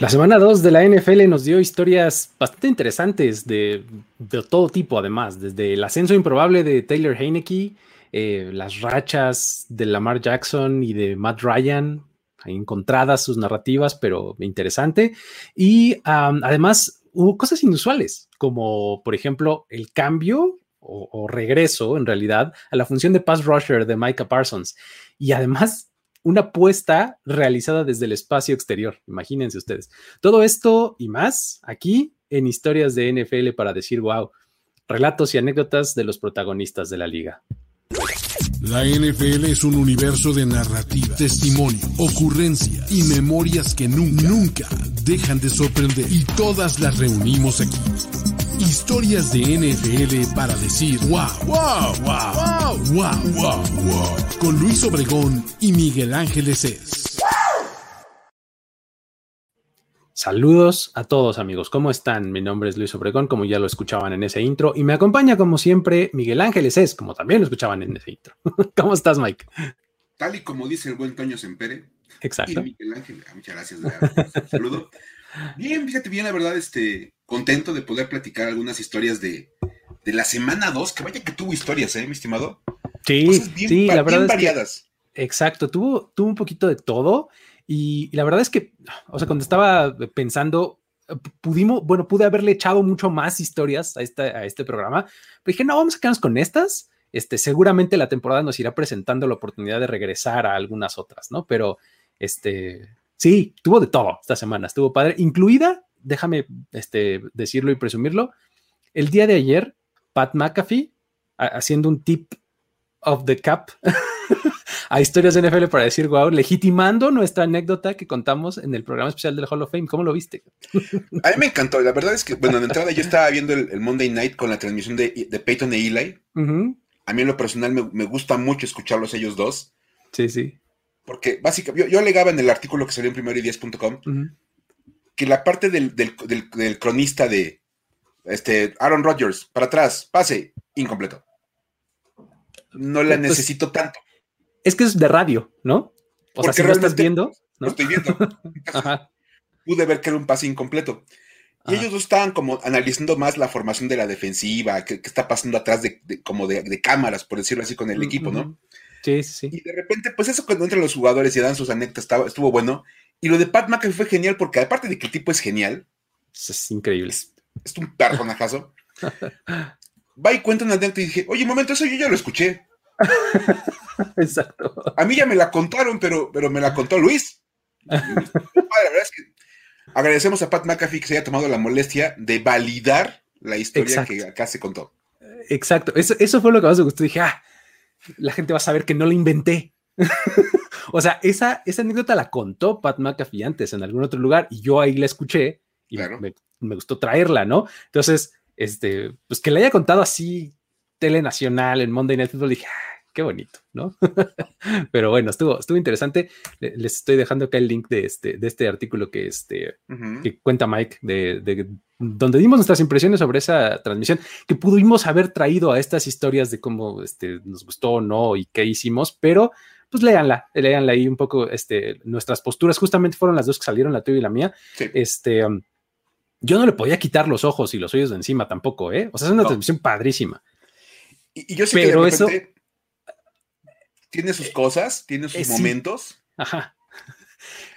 La semana 2 de la NFL nos dio historias bastante interesantes de, todo tipo, además, desde el ascenso improbable de Taylor Heineke, eh, las rachas de Lamar Jackson y de Matt Ryan, encontradas sus narrativas, pero interesante. Y además hubo cosas inusuales, como por ejemplo el cambio o, o, regreso, en realidad, a la función de pass rusher de Micah Parsons. Y además una apuesta realizada desde el espacio exterior. Imagínense ustedes. Todo esto y más aquí en historias de NFL para decir wow. Relatos y anécdotas de los protagonistas de la liga. La NFL es un universo de narrativa, testimonio, ocurrencia y memorias que nunca, nunca dejan de sorprender. Y todas las reunimos aquí Historias de NFL para decir wow, wow, wow, wow, wow, wow, wow. Con Luis Obregón y Miguel Ángeles es. Saludos a todos amigos, ¿cómo están? Mi nombre es Luis Obregón, como ya lo escuchaban en ese intro, y me acompaña como siempre Miguel Ángeles es, como también lo escuchaban en ese intro. ¿Cómo estás, Mike? Tal y como dice el buen Toño Sempere. Exacto. Y Miguel Ángel, ah, muchas gracias. Saludo. Bien, fíjate bien, la verdad, este, contento de poder platicar algunas historias de, la semana 2, que vaya que tuvo historias, ¿eh, mi estimado? Sí, sí, la verdad. variadas. exacto, tuvo, tuvo un poquito de todo. Y, la verdad es que, o sea, cuando estaba pensando, pudimos, bueno, pude haberle echado mucho más historias a, esta, a este programa, pero dije, no, vamos a quedarnos con estas. Este, seguramente la temporada nos irá presentando la oportunidad de regresar a algunas otras, ¿no? Pero, este, Sí, tuvo de todo esta semana, estuvo padre, incluida, déjame este, decirlo y presumirlo, el día de ayer, Pat McAfee haciendo un tip of the cap a historias de NFL para decir, wow, legitimando nuestra anécdota que contamos en el programa especial del Hall of Fame. ¿Cómo lo viste? A mí me encantó. La verdad es que, bueno, de entrada yo estaba viendo el, Monday Night con la transmisión de, de Peyton e Eli. A mí en lo personal me, me, gusta mucho escucharlos ellos dos. Sí, sí. Porque básicamente, yo, alegaba en el artículo que salió en primero y 10.com que la parte del, cronista de este, Aaron Rodgers, para atrás, pase, incompleto. No la pues, necesito tanto. Es que es de radio, ¿no? O sea, si lo estás viendo. ¿no? Lo estoy viendo. Pude ver que era un pase incompleto. Y ellos dos estaban como analizando más la formación de la defensiva, qué, está pasando atrás de, como de, cámaras, por decirlo así, con el equipo, ¿no? Sí, sí, Y de repente, pues eso cuando entran los jugadores y dan sus anécdotas estaba, estuvo bueno. Y lo de Pat McAfee fue genial porque aparte de que el tipo es genial. Es increíble. Es, un personajazo. va y cuenta una anécdota y dije, oye, un momento, eso yo ya lo escuché. Exacto. A mí ya me la contaron, pero, pero me la contó Luis. la verdad es que agradecemos a Pat McAfee que se haya tomado la molestia de validar la historia que acá se contó. Exacto, eso, eso fue lo que más me gustó. Dije, ah, la gente va a saber que no la inventé. o sea, esa, esa anécdota la contó Pat McAfee antes en algún otro lugar y yo ahí la escuché y me, gustó traerla, ¿no? Entonces, este, pues que la haya contado así, Telenacional en Monday Night Football, dije, ah, qué bonito, ¿no? Pero bueno, estuvo, estuvo interesante. Les estoy dejando acá el link de este, de este artículo que, este, que cuenta Mike, de, donde dimos nuestras impresiones sobre esa transmisión, que pudimos haber traído a estas historias de cómo este, nos gustó o no y qué hicimos, pero pues léanla, léanla ahí un poco, este, nuestras posturas, justamente fueron las dos que salieron, la tuya y la mía. Este, um, yo no le podía quitar los ojos y los oídos de encima tampoco, ¿eh? O sea, es una transmisión padrísima. Y, yo sé pero que eso tiene sus cosas, tiene sus eh, momentos. Ajá.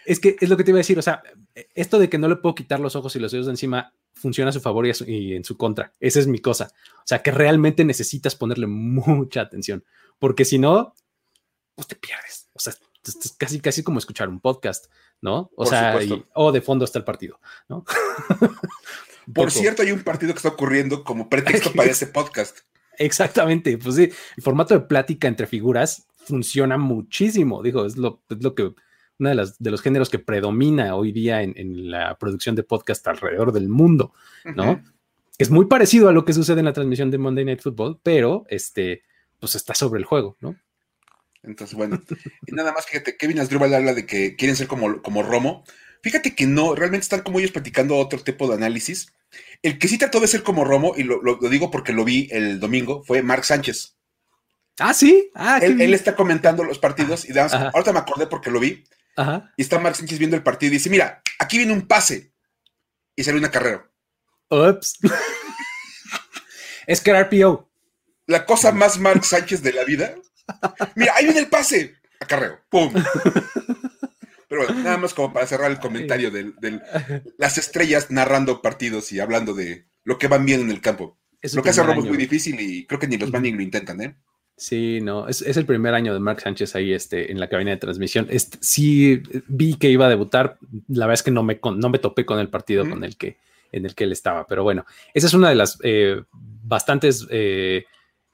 Es que es lo que te iba a decir, o sea, esto de que no le puedo quitar los ojos y los oídos de encima funciona a su favor y, en su contra. Esa es mi cosa. O sea, que realmente necesitas ponerle mucha atención, porque si no, pues te pierdes. O sea, es casi, casi como escuchar un podcast, ¿no? O sea, o de fondo está el partido, ¿no? Por cierto, hay un partido que está ocurriendo como pretexto para ese podcast. Exactamente, pues sí, el formato de plática entre figuras funciona muchísimo, digo, es lo, es lo que uno de, las, de los géneros que predomina hoy día en, la producción de podcast alrededor del mundo, ¿no? Es muy parecido a lo que sucede en la transmisión de Monday Night Football, pero este, pues está sobre el juego, ¿no? Entonces, bueno, y nada más fíjate, Kevin Asdrúbal habla de que quieren ser como, como Romo. Fíjate que no, realmente están como ellos platicando otro tipo de análisis. El que sí trató de ser como Romo, y lo, digo porque lo vi el domingo, fue Mark Sánchez. Ah, sí. Ah, él, está comentando los partidos y además, ahorita me acordé porque lo vi. y está Mark Sánchez viendo el partido y dice, mira, aquí viene un pase. Y sale una carrera. Ups. es que era RPO. La cosa más Mark Sánchez de la vida. Mira, ahí viene el pase. Acarreo. ¡Pum! Pero bueno, nada más como para cerrar el comentario de las estrellas narrando partidos y hablando de lo que van bien en el campo. lo que hace Robo es muy difícil y creo que ni los Manning lo intentan, ¿eh? Sí, no, es, el primer año de Mark Sánchez ahí este, en la cabina de transmisión. Este, sí vi que iba a debutar, la verdad es que no me, no me topé con el partido con el que, en el que él estaba, pero bueno, esa es una de las eh, bastantes eh,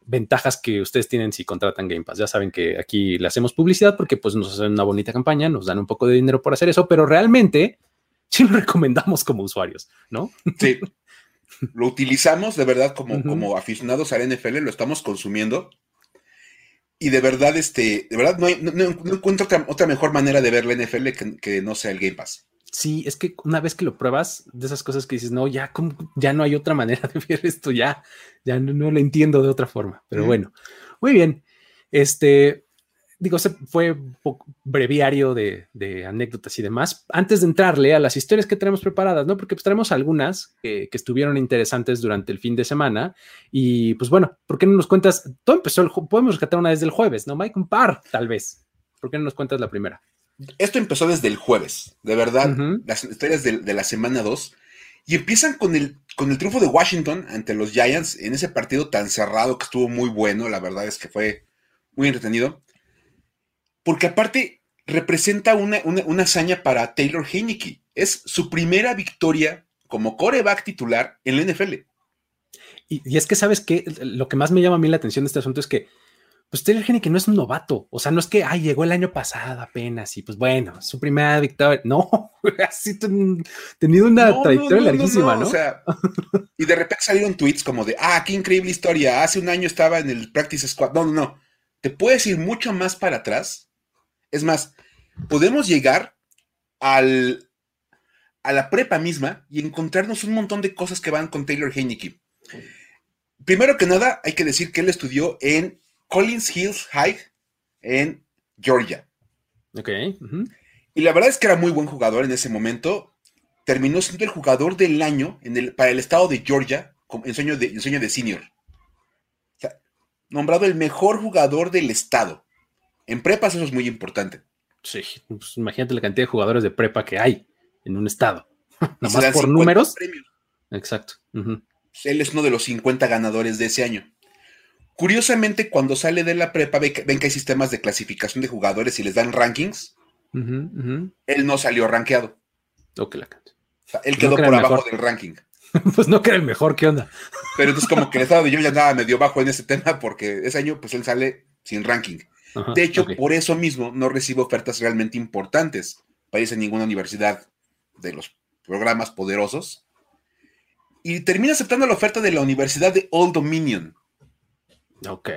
ventajas que ustedes tienen si contratan Game Pass. Ya saben que aquí le hacemos publicidad porque pues nos hacen una bonita campaña, nos dan un poco de dinero por hacer eso, pero realmente sí lo recomendamos como usuarios, ¿no? Sí. Lo utilizamos de verdad como, como aficionados al NFL, lo estamos consumiendo y de verdad, este, de verdad no, encuentro otra, mejor manera de ver la NFL que, no sea el Game Pass. Sí, es que una vez que lo pruebas, de esas cosas que dices, no, ya, ya no hay otra manera de ver esto, ya, ya no, lo entiendo de otra forma. Pero bueno, muy bien. Este, digo, fue un breviario de, anécdotas y demás. Antes de entrarle a las historias que tenemos preparadas, ¿no? Porque pues traemos algunas que, estuvieron interesantes durante el fin de semana. Y pues bueno, ¿por qué no nos cuentas? Todo empezó, el, podemos rescatar una desde el jueves, ¿no, Mike? Un par, tal vez. ¿Por qué no nos cuentas la primera? Esto empezó desde el jueves, de verdad. Las historias de, de, la semana 2. Y empiezan con el, con el triunfo de Washington ante los Giants en ese partido tan cerrado que estuvo muy bueno. La verdad es que fue muy entretenido porque aparte representa una, hazaña para Taylor Heineke. Es su primera victoria como coreback titular en la NFL. Y, es que, ¿sabes qué? Lo que más me llama a mí la atención de este asunto es que, pues Taylor Heineke no es un novato. O sea, no es que, ay, llegó el año pasado apenas y pues bueno, su primera victoria. No, así tenido una trayectoria larguísima, no, O sea, y de repente salieron tweets como de, ah, qué increíble historia. Hace un año estaba en el practice squad. No, no, no. Te puedes ir mucho más para atrás es más, podemos llegar al, a la prepa misma y encontrarnos un montón de cosas que van con Taylor Heineke. Primero que nada, hay que decir que él estudió en Collins Hills High en Georgia. Ok. Y la verdad es que era muy buen jugador en ese momento. Terminó siendo el jugador del año en el, para el estado de Georgia en sueño de, en sueño de senior. O sea, nombrado el mejor jugador del estado. En prepas eso es muy importante. Sí, pues imagínate la cantidad de jugadores de prepa que hay en un estado. Nomás por números. Exacto. Él es uno de los 50 ganadores de ese año. Curiosamente, cuando sale de la prepa, ven que hay sistemas de clasificación de jugadores y les dan rankings. Él no salió rankeado. O que la él quedó por abajo del ranking. pues no que era el mejor, ¿qué onda? Pero entonces como que el estado de yo ya nada me dio bajo en ese tema porque ese año pues él sale sin ranking de hecho, por eso mismo no recibe ofertas realmente importantes para irse a ninguna universidad de los programas poderosos. Y termina aceptando la oferta de la Universidad de Old Dominion. Ok.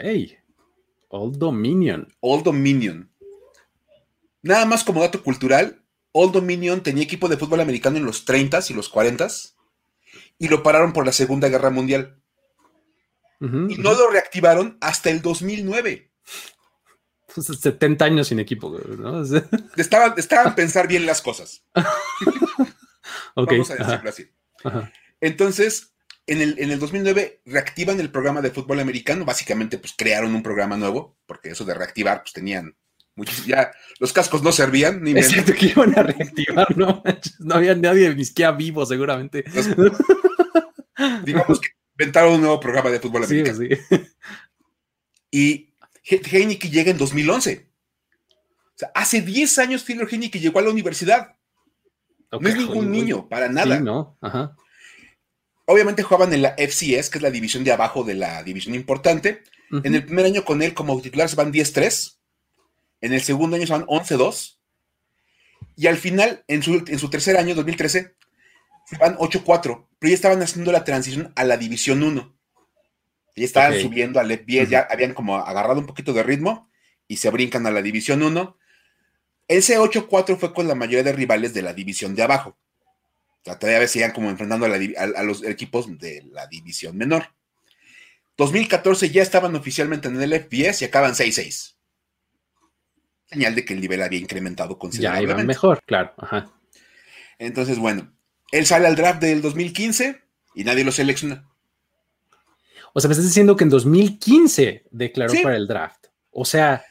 Old Dominion. Old Dominion. Nada más como dato cultural, Old Dominion tenía equipo de fútbol americano en los 30s y los 40s y lo pararon por la Segunda Guerra Mundial. y no lo reactivaron hasta el 2009. 70 pues, años sin equipo, ¿no? estaban, estaban pensar bien las cosas. Vamos a decirlo así. Entonces, en el, en el 2009 reactivan el programa de fútbol americano. Básicamente, pues crearon un programa nuevo, porque eso de reactivar, pues tenían muchos, ya los cascos no servían. Ni es cierto que iban a reactivar, ¿no? No había nadie ni siquiera vivo, seguramente. digamos que inventaron un nuevo programa de fútbol americano. Sí, sí. Y Heineke llega en 2011. O sea, hace 10 años Taylor Heineke llegó a la universidad. no es ningún niño, para nada. no. Obviamente jugaban en la FCS, que es la división de abajo de la división importante. En el primer año con él como titular se van 10-3. En el segundo año se van 11-2. Y al final, en su, en su tercer año, 2013, se van 8-4. Pero ya estaban haciendo la transición a la división 1. Y estaban subiendo al FBS, ya habían como agarrado un poquito de ritmo y se brincan a la División 1. Ese 8-4 fue con la mayoría de rivales de la división de abajo. O sea, todavía seguían como enfrentando a, los equipos de la división menor. 2014 ya estaban oficialmente en el FBS y acaban 6-6. señal de que el nivel había incrementado Ya considerablemente. iban mejor, claro. Ajá. Entonces, bueno, él sale al draft del 2015 y nadie lo selecciona. O sea, me estás diciendo que en 2015 declaró Sí. para el draft. O sea,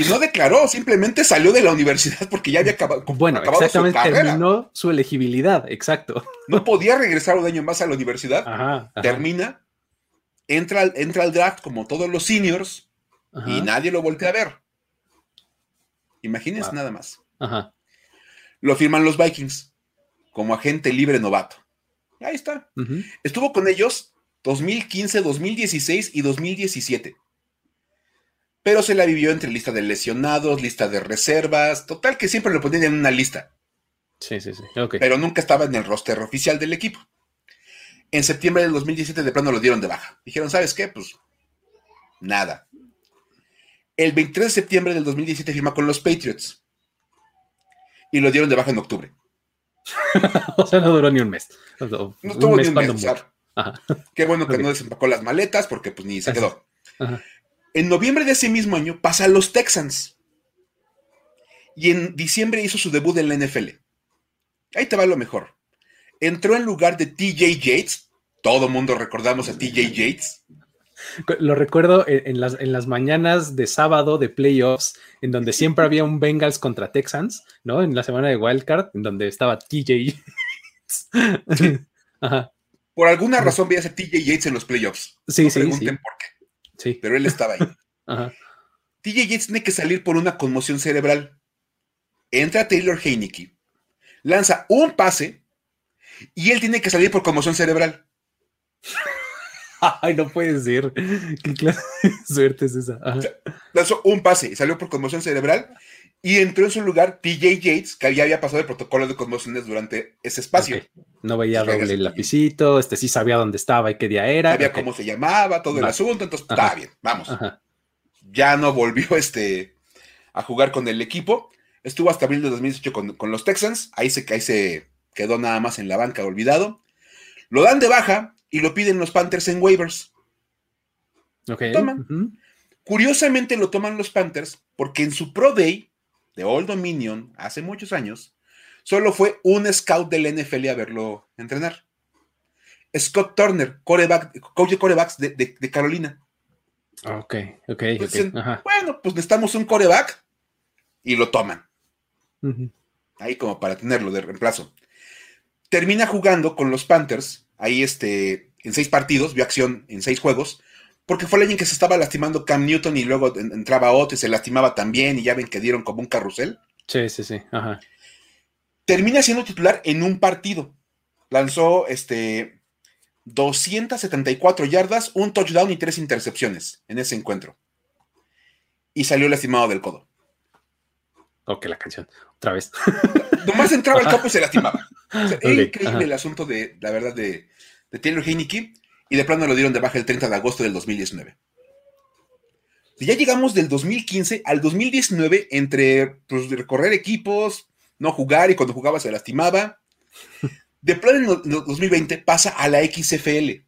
Y no declaró, simplemente salió de la universidad porque ya había acabado, bueno, acabado su exactamente terminó su elegibilidad, exacto. No podía regresar un año más a la universidad. Ajá. ajá, Termina, entra, al- entra al draft como todos los seniors ajá, y nadie lo voltea a ver. Imagínense Wow. nada más. ajá. Lo firman los Vikings como agente libre novato. Ahí está. Estuvo con ellos 2015, 2016 y 2017. Pero se la vivió entre lista de lesionados, lista de reservas, total que siempre lo ponían en una lista, Sí, sí, sí. Pero nunca estaba en el roster oficial del equipo. En septiembre del 2017 de plano lo dieron de baja. Dijeron, ¿sabes qué? Pues nada. El 23 de septiembre del 2017 firma con los Patriots. Y lo dieron de baja en octubre. o sea, no duró ni un mes. No un estuvo ni un mes, mucho. o sea, Ajá. Qué bueno que no desempacó las maletas porque pues ni se Así. quedó. Ajá. En noviembre de ese mismo año pasa a los Texans. Y en diciembre hizo su debut en la NFL. Ahí te va lo mejor. Entró en lugar de TJ Yates. Todo mundo recordamos a TJ Yates. Lo recuerdo en, las, en las mañanas de sábado de playoffs, en donde siempre había un Bengals contra Texans, ¿no? En la semana de Wildcard, en donde estaba TJ. Ajá. Por alguna razón veías a TJ Yates en los playoffs. Sí, No sí, pregunten sí. por qué, Sí. pero él estaba ahí. Ajá. TJ Yates tiene que salir por una conmoción cerebral. Entra Taylor Heineke, lanza un pase y él tiene que salir por conmoción cerebral. Ay, no puede ser. ¿Qué clase de suerte es esa? Ajá. lanzó un pase y salió por conmoción cerebral y entró en su lugar TJ Yates, que ya había pasado el protocolo de conmociones durante ese espacio. No veía doble el lapicito, este sí sabía dónde estaba y qué día era. Sabía cómo se llamaba, todo el asunto, entonces está bien, vamos. Ajá. Ya no volvió este, a jugar con el equipo. Estuvo hasta abril de 2018 con, con los Texans, ahí se, ahí se quedó nada más en la banca, olvidado. Lo dan de baja y lo piden los Panthers en waivers. Ok. Toma. ujú. Curiosamente lo toman los Panthers porque en su Pro Day de Old Dominion hace muchos años, solo fue un scout del NFL a verlo entrenar. Scott Turner, coreback, coach de corebacks de, de- de Carolina. Ok, ok, Pues ok. dicen, Ajá. Bueno, pues necesitamos un coreback y lo toman. Ahí como para tenerlo de reemplazo. Termina jugando con los Panthers, ahí este, en seis partidos, vio acción en seis juegos, porque fue el año en que se estaba lastimando Cam Newton y luego en- entraba otro y se lastimaba también y ya ven que dieron como un carrusel. Sí, sí, sí. Ajá. Termina siendo titular en un partido. Lanzó este 274 yardas, un touchdown y tres intercepciones en ese encuentro. Y salió lastimado del codo. Ok, la canción. Otra vez. Nomás entraba al campo y se lastimaba. O sea, increíble ajá. el asunto de, la verdad, de, de Taylor Heineke. Y de plano lo dieron de baja el 30 de agosto del 2019. Y ya llegamos del 2015 al 2019 entre pues, recorrer equipos, no jugar y cuando jugaba se lastimaba. De plano en el- en el 2020 pasa a la XFL.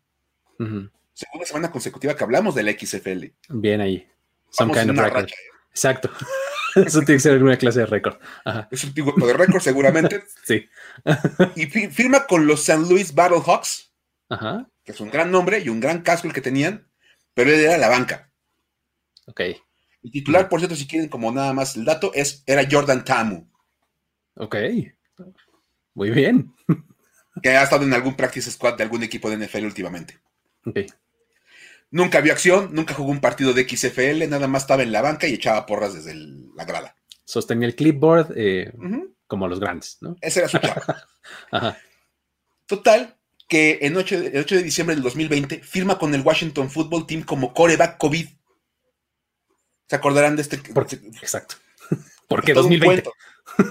Segunda semana consecutiva que hablamos de la XFL. Bien ahí. Some kind of record. racha. Exacto. Eso tiene que ser alguna clase de récord. Es un tipo de récord seguramente. Sí. Y fi- firma con los St. Louis Battlehawks. Ajá. Que es un gran nombre y un gran casco el que tenían, pero él era la banca. Ok. El titular, por cierto, si quieren como nada más el dato, es, era Jordan Tamu, Ok. Muy bien. que ha estado en algún practice squad de algún equipo de NFL últimamente. Ok. Nunca vio acción, nunca jugó un partido de XFL, nada más estaba en la banca y echaba porras desde el- la grada. Sostenía el clipboard eh, como los grandes, ¿no? Ese era su chava. Ajá. Total, que en 8, de- el 8 de diciembre del 2020 firma con el Washington Football Team como coreback COVID. ¿Se acordarán de este? Por- Exacto. ¿Por qué todo un 2020? cuento.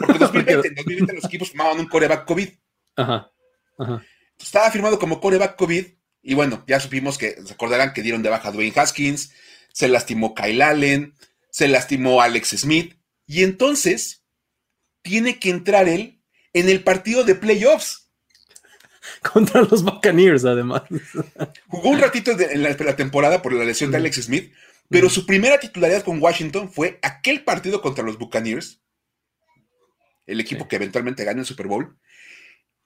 Porque 2020, en 2020 los equipos firmaban un coreback COVID. Ajá. Ajá. Estaba firmado como coreback COVID y bueno, ya supimos que se acordarán que dieron de baja a Dwayne Haskins, se lastimó Kyle Allen, se lastimó Alex Smith y entonces tiene que entrar él en el partido de playoffs. Contra los Buccaneers, además. Jugó un ratito en la, temporada por la lesión de Alex Smith, Pero su primera titularidad con Washington fue aquel partido contra los Buccaneers, el equipo que eventualmente gana el Super Bowl,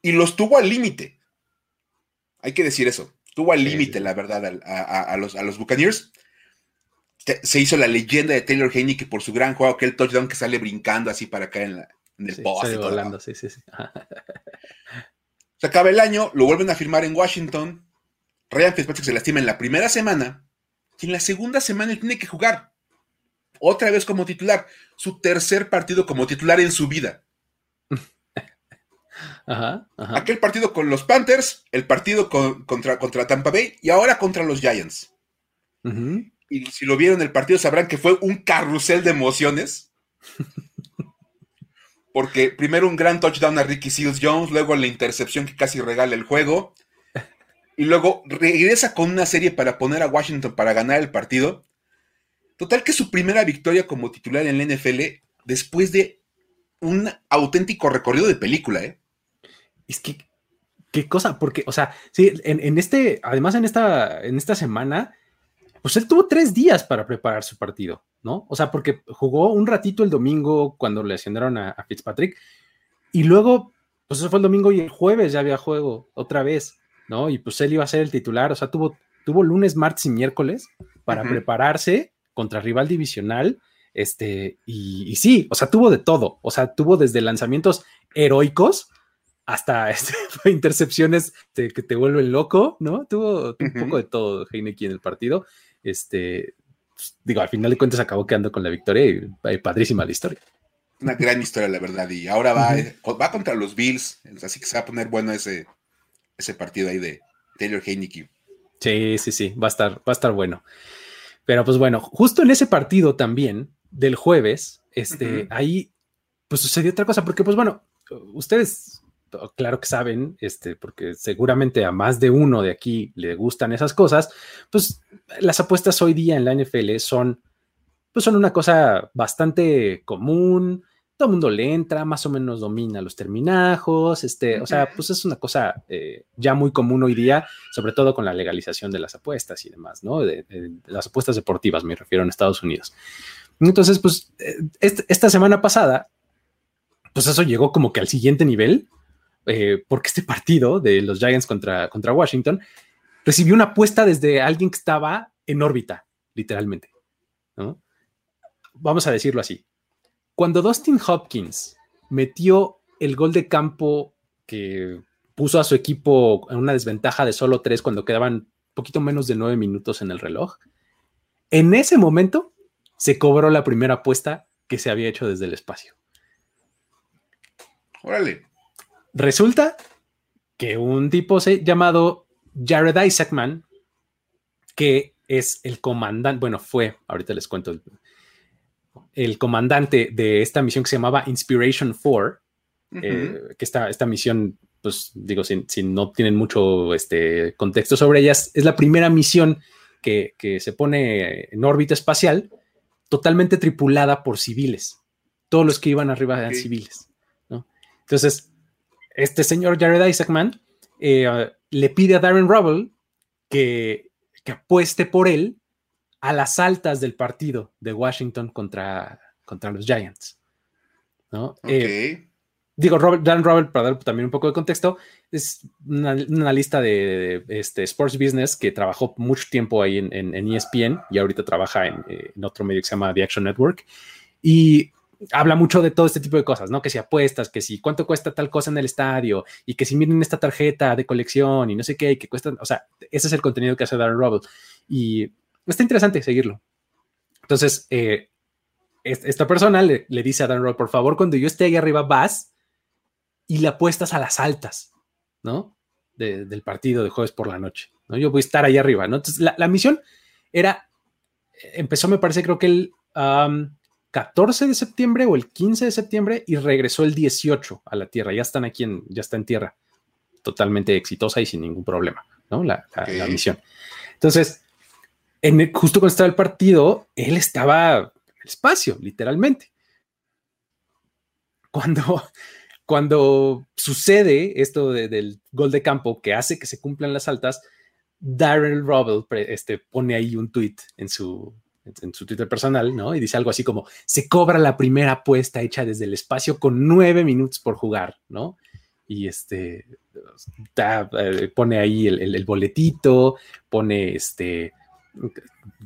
y los tuvo al límite. Hay que decir eso. Tuvo al límite, la verdad, a, los, a los Buccaneers. Se hizo la leyenda de Taylor Haney que por su gran juego, aquel touchdown que sale brincando así para caer en, la, en el poste. sí, sí, sí. se acaba el año, lo vuelven a firmar en Washington. Ryan Fitzpatrick se lastima en la primera semana y en la segunda semana él tiene que jugar otra vez como titular. Su tercer partido como titular en su vida. Aquel partido con los Panthers, el partido contra, contra, Tampa Bay y ahora contra los Giants. Y si lo vieron el partido sabrán que fue un carrusel de emociones. Porque primero un gran touchdown a Ricky Seals Jones, luego la intercepción que casi regala el juego. Y luego regresa con una serie para poner a Washington para ganar el partido. Total que su primera victoria como titular en la NFL después de un auténtico recorrido de película, ¿eh? Es que, qué cosa, porque, o sea, sí, en, este, además en esta, en esta semana, pues él tuvo tres días para preparar su partido, ¿no? O sea, porque jugó un ratito el domingo cuando le ascendieron a, Fitzpatrick y luego, pues eso fue el domingo y el jueves ya había juego otra vez, ¿no? Y pues él iba a ser el titular, o sea, tuvo, tuvo lunes, martes y miércoles para prepararse contra rival divisional. Este, y, y, sí, o sea, tuvo de todo, o sea, tuvo desde lanzamientos heroicos hasta este, intercepciones que te vuelven loco, ¿no? Tuvo, un poco de todo Heineken en el partido. Este, pues, digo, al final de cuentas acabó quedando con la victoria y, padrísima la historia. Una gran historia, la verdad. Y ahora va, eh, va contra los Bills, así que se va a poner bueno ese, ese partido ahí de Taylor Heineken. Sí, sí, sí, va a estar, va a estar bueno. Pero pues bueno, justo en ese partido también del jueves, este, ahí pues sucedió otra cosa, porque pues bueno, ustedes claro que saben, este, porque seguramente a más de uno de aquí le gustan esas cosas, pues las apuestas hoy día en la NFL son, pues son una cosa bastante común, todo el mundo le entra, más o menos domina los terminajos, este, o sea, pues es una cosa eh, ya muy común hoy día, sobre todo con la legalización de las apuestas y demás, ¿no? De, las apuestas deportivas, me refiero en Estados Unidos. Entonces, pues eh, esta semana pasada, pues eso llegó como que al siguiente nivel, eh, porque este partido de los Giants contra, contra Washington recibió una apuesta desde alguien que estaba en órbita, literalmente. Vamos a decirlo así. Cuando Dustin Hopkins metió el gol de campo que puso a su equipo en una desventaja de solo tres cuando quedaban poquito menos de nueve minutos en el reloj, en ese momento se cobró la primera apuesta que se había hecho desde el espacio. Órale. Resulta que un tipo llamado Jared Isaacman, que es el comandante, bueno, fue, ahorita les cuento, el, comandante de esta misión que se llamaba Inspiration 4, eh, que esta, esta misión, pues digo, si, no tienen mucho este, contexto sobre ellas, es la primera misión que, se pone en órbita espacial totalmente tripulada por civiles. Todos los que iban arriba eran civiles. ¿no? Entonces, este señor Jared Isaacman eh, le pide a Darren Rubble que, apueste por él a las altas del partido de Washington contra, contra los Giants. ¿no? Eh, digo, Darren Rubble, para dar también un poco de contexto, es una, analista de, este, Sports Business que trabajó mucho tiempo ahí en, ESPN y ahorita trabaja en, eh, en, otro medio que se llama The Action Network. Y habla mucho de todo este tipo de cosas, ¿no? Que si apuestas, que si cuánto cuesta tal cosa en el estadio y que si miren esta tarjeta de colección y no sé qué, y que cuesta, o sea, ese es el contenido que hace Darren Rubble y está interesante seguirlo. Entonces, eh, esta persona le, dice a Darren Rubble, por favor, cuando yo esté ahí arriba, vas y le apuestas a las altas, ¿no? del partido de jueves por la noche, ¿no? Yo voy a estar ahí arriba, ¿no? Entonces, la, misión era, empezó, me parece, creo que el... 14 de septiembre o el 15 de septiembre y regresó el 18 a la Tierra. Ya están aquí, en, ya está en Tierra, totalmente exitosa y sin ningún problema, ¿no? La, misión. Entonces, en justo cuando estaba el partido, él estaba en el espacio, literalmente. Cuando, cuando sucede esto del gol de campo que hace que se cumplan las altas, Darren Rubble este, pone ahí un tweet en su, en su Twitter personal, ¿no? Y dice algo así como, se cobra la primera apuesta hecha desde el espacio con nueve minutos por jugar, ¿no? Y este, eh, pone ahí el, boletito, pone este,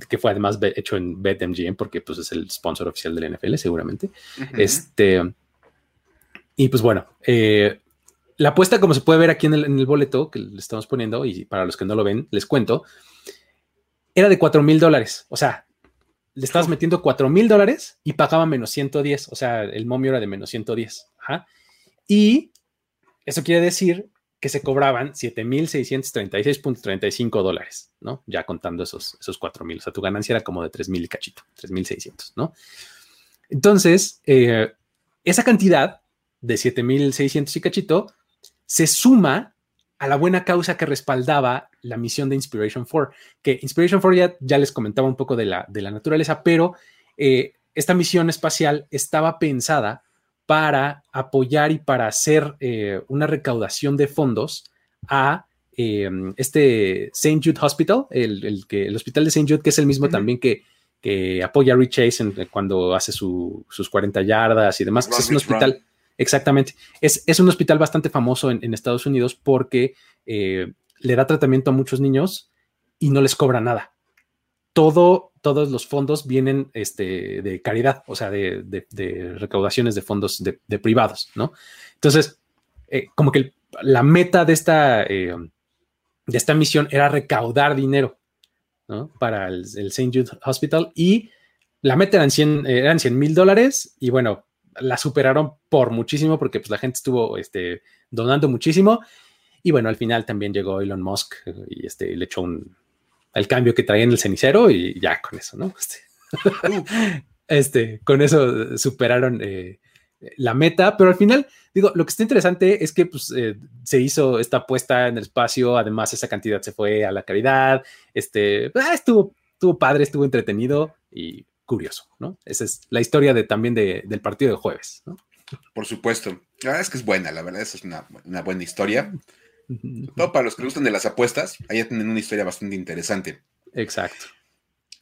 que fue además hecho en BetMGM porque pues es el sponsor oficial del NFL seguramente. Este, y pues bueno, eh, la apuesta como se puede ver aquí en el, en el boleto que le estamos poniendo, y para los que no lo ven, les cuento, era de 4 mil dólares. O sea, le estabas metiendo 4 mil dólares y pagaba menos 110. O sea, el momio era de menos 110. Y eso quiere decir que se cobraban 7.636.35 dólares, ¿no? Ya contando esos, esos 4 mil. O sea, tu ganancia era como de 3 mil y cachito, 3.600, ¿no? Entonces, eh, esa cantidad de 7.600 y cachito se suma a la buena causa que respaldaba la misión de Inspiration 4, que Inspiration 4 ya, les comentaba un poco de la, de la naturaleza, pero eh, esta misión espacial estaba pensada para apoyar y para hacer eh, una recaudación de fondos a eh, este St. Jude Hospital, el, que, el hospital de St. Jude, que es el mismo también que, que, apoya a Rich Chase cuando hace sus 40 yardas y demás. es un hospital. Exactamente. Es, un hospital bastante famoso en, Estados Unidos porque eh, le da tratamiento a muchos niños y no les cobra nada. Todo, todos los fondos vienen este, de caridad, o sea, de, recaudaciones de fondos de, privados, ¿no? Entonces, eh, como que la meta de esta, eh, de esta misión era recaudar dinero. Para el, St. Jude Hospital y la meta eran 100 eran 100 mil dólares y bueno, la superaron por muchísimo porque pues la gente estuvo este, donando muchísimo. Y bueno, al final también llegó Elon Musk eh, y este, le echó el cambio que traía en el cenicero y ya con eso, ¿no? Este, este con eso superaron eh, la meta, pero al final, digo, lo que está interesante es que pues, eh, se hizo esta apuesta en el espacio, además esa cantidad se fue a la caridad, este, ah, estuvo, estuvo padre, estuvo entretenido y curioso, ¿no? Esa es la historia de, también del partido de jueves, ¿no? Por supuesto. La verdad es que es buena, la verdad, es una, buena historia. Todo para los que gustan de las apuestas, ahí tienen una historia bastante interesante. Exacto.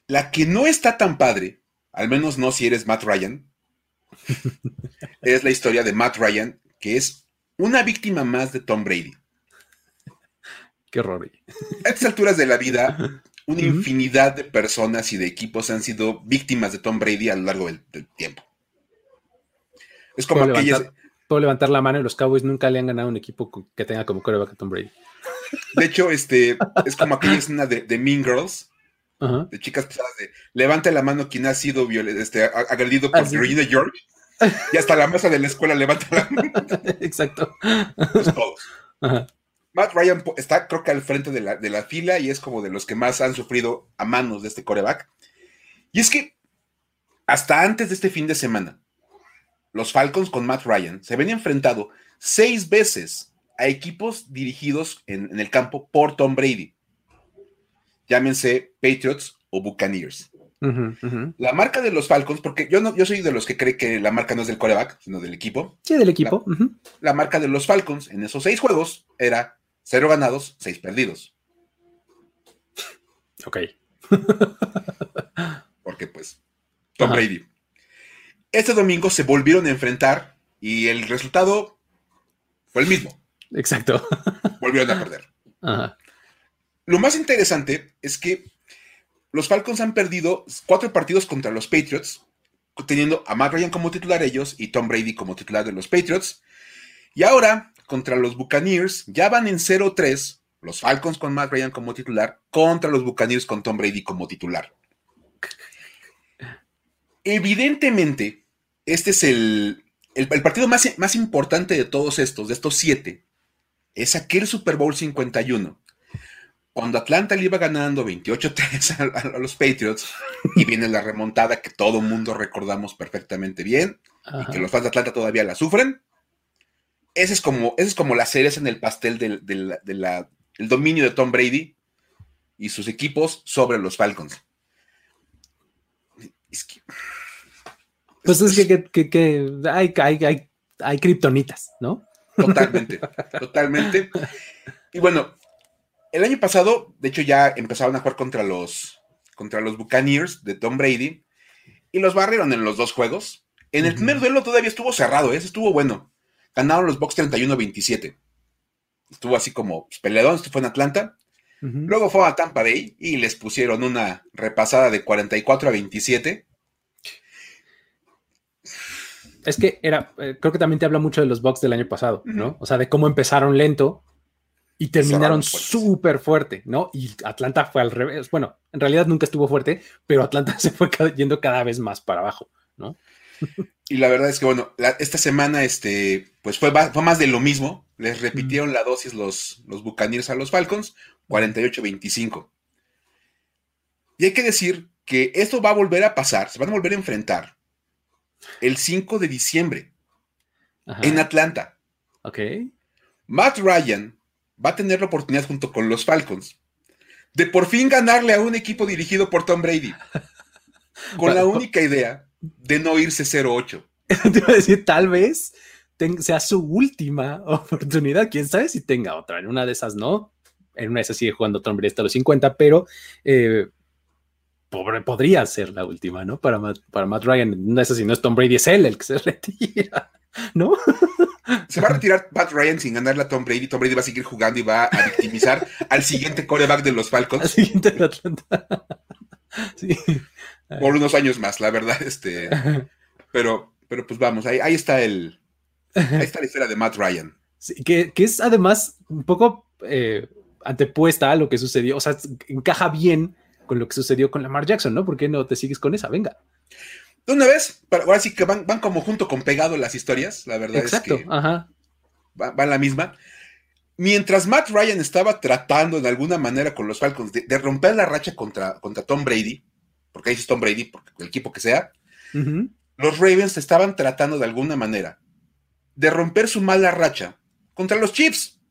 La que no está tan padre, al menos no si eres Matt Ryan, es la historia de Matt Ryan, que es una víctima más de Tom Brady. Qué horror. A estas alturas de la vida, una infinidad de personas y de equipos han sido víctimas de Tom Brady a lo largo del, tiempo. Es como aquellas... Puedo levantar la mano y los Cowboys nunca le han ganado un equipo que tenga como coreback a Tom Brady. De hecho, este, es como aquella escena de, de Mean Girls, de chicas pesadas de levante la mano quien ha sido este, agredido por ah, Regina George. Y hasta la mesa de la escuela levanta la mano. Exacto. todos. Ajá. Matt Ryan está, creo que al frente de la, fila y es como de los que más han sufrido a manos de este coreback. Y es que hasta antes de este fin de semana, los Falcons con Matt Ryan se ven enfrentado seis veces a equipos dirigidos en, el campo por Tom Brady. Llámense Patriots o Buccaneers. La marca de los Falcons, porque yo no, yo soy de los que cree que la marca no es del coreback, sino del equipo. Sí, del equipo. la marca de los Falcons en esos seis juegos era Cero ganados, seis perdidos. Ok. Porque pues, Tom Brady. Este domingo se volvieron a enfrentar y el resultado fue el mismo. Exacto. Volvieron a perder. Lo más interesante es que los Falcons han perdido cuatro partidos contra los Patriots, teniendo a Matt Ryan como titular ellos y Tom Brady como titular de los Patriots. Y ahora contra los Buccaneers. Ya van en 0-3 los Falcons con Matt Ryan como titular contra los Buccaneers con Tom Brady como titular. Evidentemente, este es el, el, partido más, más, importante de todos estos, de estos siete, es aquel Super Bowl 51. Cuando Atlanta le iba ganando 28-3 a, los Patriots y viene la remontada que todo mundo recordamos perfectamente bien y que los fans de Atlanta todavía la sufren ese es como, es como la cereza en el pastel del, dominio de Tom Brady y sus equipos sobre los Falcons. pues es que, hay, hay, hay, kriptonitas, ¿no? Totalmente, totalmente. Y bueno, el año pasado, de hecho, ya empezaron a jugar contra los, contra los Buccaneers de Tom Brady y los barrieron en los dos juegos. En el primer duelo todavía estuvo cerrado, ese estuvo bueno. Ganaron los Bucks 31-27. Estuvo así como pues, peleadón, esto fue en Atlanta. Luego fue a Tampa Bay y les pusieron una repasada de 44 a 27. Es que era, eh, creo que también te habla mucho de los Bucks del año pasado, ¿no? O sea, de cómo empezaron lento y terminaron súper fuerte, ¿no? Y Atlanta fue al revés. Bueno, en realidad nunca estuvo fuerte, pero Atlanta se fue yendo cada vez más para abajo, ¿no? Y la verdad es que, bueno, esta semana, este, pues fue, fue, más de lo mismo. Les repitieron la dosis los, los Buccaneers a los Falcons, 48-25. Y hay que decir que esto va a volver a pasar, se van a volver a enfrentar el 5 de diciembre en Atlanta. Ok. Matt Ryan va a tener la oportunidad junto con los Falcons de por fin ganarle a un equipo dirigido por Tom Brady. Con la única idea de no irse 0-8. Te iba a decir, tal vez sea su última oportunidad. Quién sabe si tenga otra. En una de esas no. En una de esas sigue jugando Tom Brady hasta los 50, pero eh, pobre, podría ser la última, ¿no? Para Matt, para Matt Ryan. En una de esas, si no es Tom Brady, es él el que se retira, ¿no? Se va a retirar Pat Ryan sin ganarle a Tom Brady. Tom Brady va a seguir jugando y va a victimizar al siguiente coreback de los Falcons. Al siguiente de Atlanta. sí. Por unos años más, la verdad. Este, pero, pero pues vamos, ahí, ahí está el. Ahí está la historia de Matt Ryan. Sí, que, que, es además un poco eh, antepuesta a lo que sucedió. O sea, encaja bien con lo que sucedió con Lamar Jackson, ¿no? ¿Por qué no te sigues con esa? Venga. De una vez, ahora sí que van, van como junto con pegado las historias, la verdad Exacto, es que ajá. van la misma. Mientras Matt Ryan estaba tratando de alguna manera con los Falcons de, de romper la racha contra, contra, Tom Brady, porque ahí es Tom Brady, porque el equipo que sea, uh -huh. los Ravens estaban tratando de alguna manera de romper su mala racha contra los Chiefs.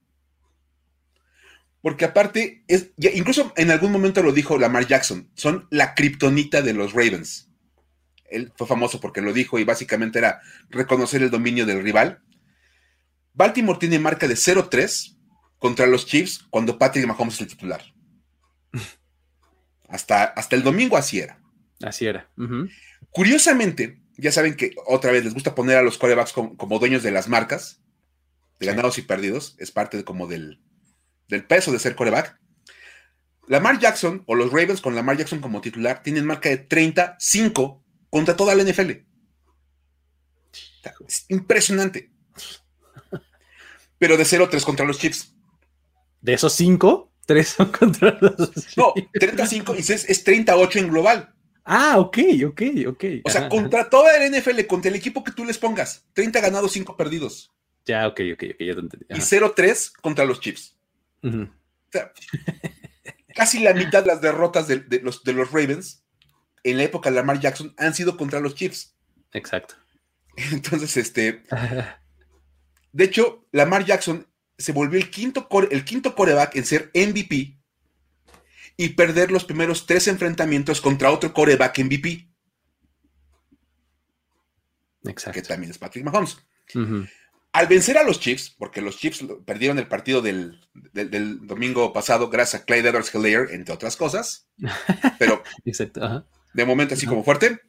Porque aparte, es, incluso en algún momento lo dijo Lamar Jackson, son la kriptonita de los Ravens él fue famoso porque lo dijo y básicamente era reconocer el dominio del rival. Baltimore tiene marca de 0-3 contra los Chiefs cuando Patrick Mahomes es el titular. Hasta, hasta el domingo así era. Así era. Uh -huh. Curiosamente, ya saben que otra vez les gusta poner a los corebacks como, como dueños de las marcas, de ganados sí. y perdidos, es parte de, como del, del peso de ser coreback. Lamar Jackson o los Ravens con Lamar Jackson como titular tienen marca de 35 contra toda la NFL. Es impresionante. Pero de 0-3 contra los Chiefs. ¿De esos 5? 3 son contra los. No, 35 y es, es 38 en global. Ah, ok, ok, ok. O sea, Ajá. contra toda la NFL, contra el equipo que tú les pongas. 30 ganados, 5 perdidos. Ya, ok, ok, ok, ya te entendí. Ajá. Y 0-3 contra los Chiefs. Uh -huh. O sea, casi la mitad de las derrotas de, de, los, de los Ravens en la época de Lamar Jackson han sido contra los Chiefs. Exacto. Entonces, este. de hecho, Lamar Jackson se volvió el quinto, core, el quinto coreback en ser MVP y perder los primeros tres enfrentamientos contra otro coreback MVP. Exacto. Que también es Patrick Mahomes. Uh -huh. Al vencer a los Chiefs, porque los Chiefs perdieron el partido del, del, del domingo pasado gracias a Clyde Edwards Hilaire, entre otras cosas, pero Exacto. Uh -huh de momento así como fuerte,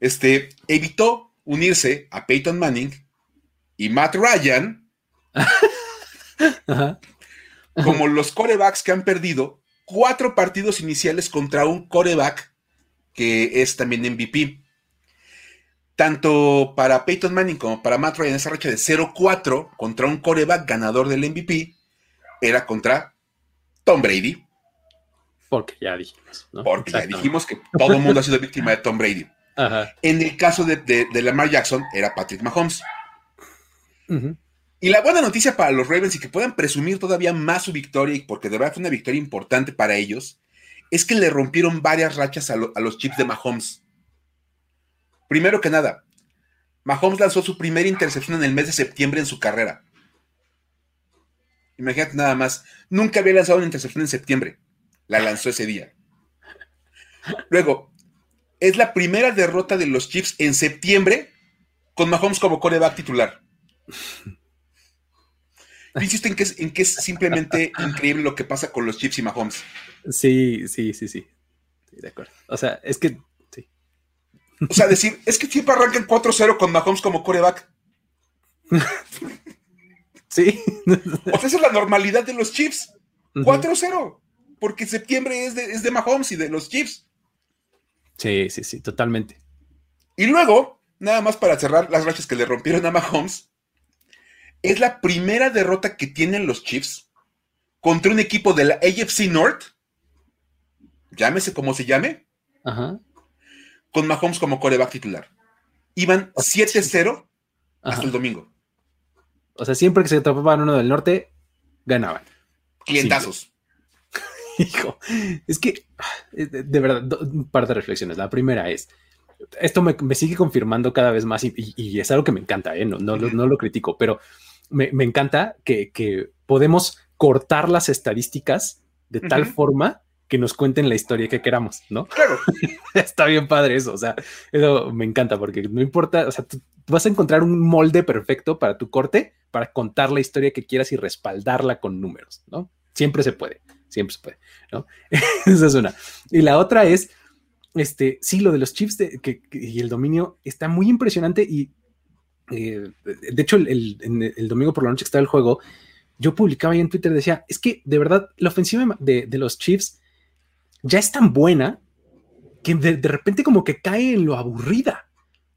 este, evitó unirse a Peyton Manning y Matt Ryan como los corebacks que han perdido cuatro partidos iniciales contra un coreback que es también MVP. Tanto para Peyton Manning como para Matt Ryan, esa racha de 0-4 contra un coreback ganador del MVP era contra Tom Brady. Porque ya dijimos. ¿no? Porque ya dijimos que todo el mundo ha sido víctima de Tom Brady. Ajá. En el caso de, de, de, Lamar Jackson, era Patrick Mahomes. Uh -huh. Y la buena noticia para los Ravens y que puedan presumir todavía más su victoria, porque de verdad fue una victoria importante para ellos, es que le rompieron varias rachas a, lo, a los chips de Mahomes. Primero que nada, Mahomes lanzó su primera intercepción en el mes de septiembre en su carrera. Imagínate nada más, nunca había lanzado una intercepción en septiembre la lanzó ese día. Luego, es la primera derrota de los Chiefs en septiembre con Mahomes como coreback titular. Insisto en que, es, en que es simplemente increíble lo que pasa con los Chiefs y Mahomes. Sí, sí, sí, sí. sí, de acuerdo. O sea, es que, sí. O sea, decir, es que siempre arrancan 4-0 con Mahomes como coreback. sí. O sea, esa es la normalidad de los Chiefs. 4-0. Porque septiembre es de, es de Mahomes y de los Chiefs. Sí, sí, sí, totalmente. Y luego, nada más para cerrar las rachas que le rompieron a Mahomes, es la primera derrota que tienen los Chiefs contra un equipo de la AFC North, llámese como se llame, Ajá. con Mahomes como coreback titular. Iban 7-0 hasta el domingo. O sea, siempre que se atrapaban uno del norte, ganaban. Clientazos. Hijo, es que, de, de verdad, un par de reflexiones. La primera es, esto me, me sigue confirmando cada vez más y, y- y es algo que me encanta, ¿eh? no, no, lo- no lo critico, pero me, me encanta que, que podemos cortar las estadísticas de tal Ujú. forma que nos cuenten la historia que queramos, ¿no? Claro. Está bien padre eso, o sea, eso me encanta porque no importa, o sea, tú vas a encontrar un molde perfecto para tu corte, para contar la historia que quieras y respaldarla con números, ¿no? Siempre se puede, siempre se puede, ¿no? Esa es una. Y la otra es, este, sí, lo de los chips de- que- que- y el dominio está muy impresionante y, eh, de hecho, el, el- domingo por la noche que estaba el juego, yo publicaba ahí en Twitter, decía, es que de verdad la ofensiva de, de los Chiefs ya es tan buena que de, de repente como que cae en lo aburrida,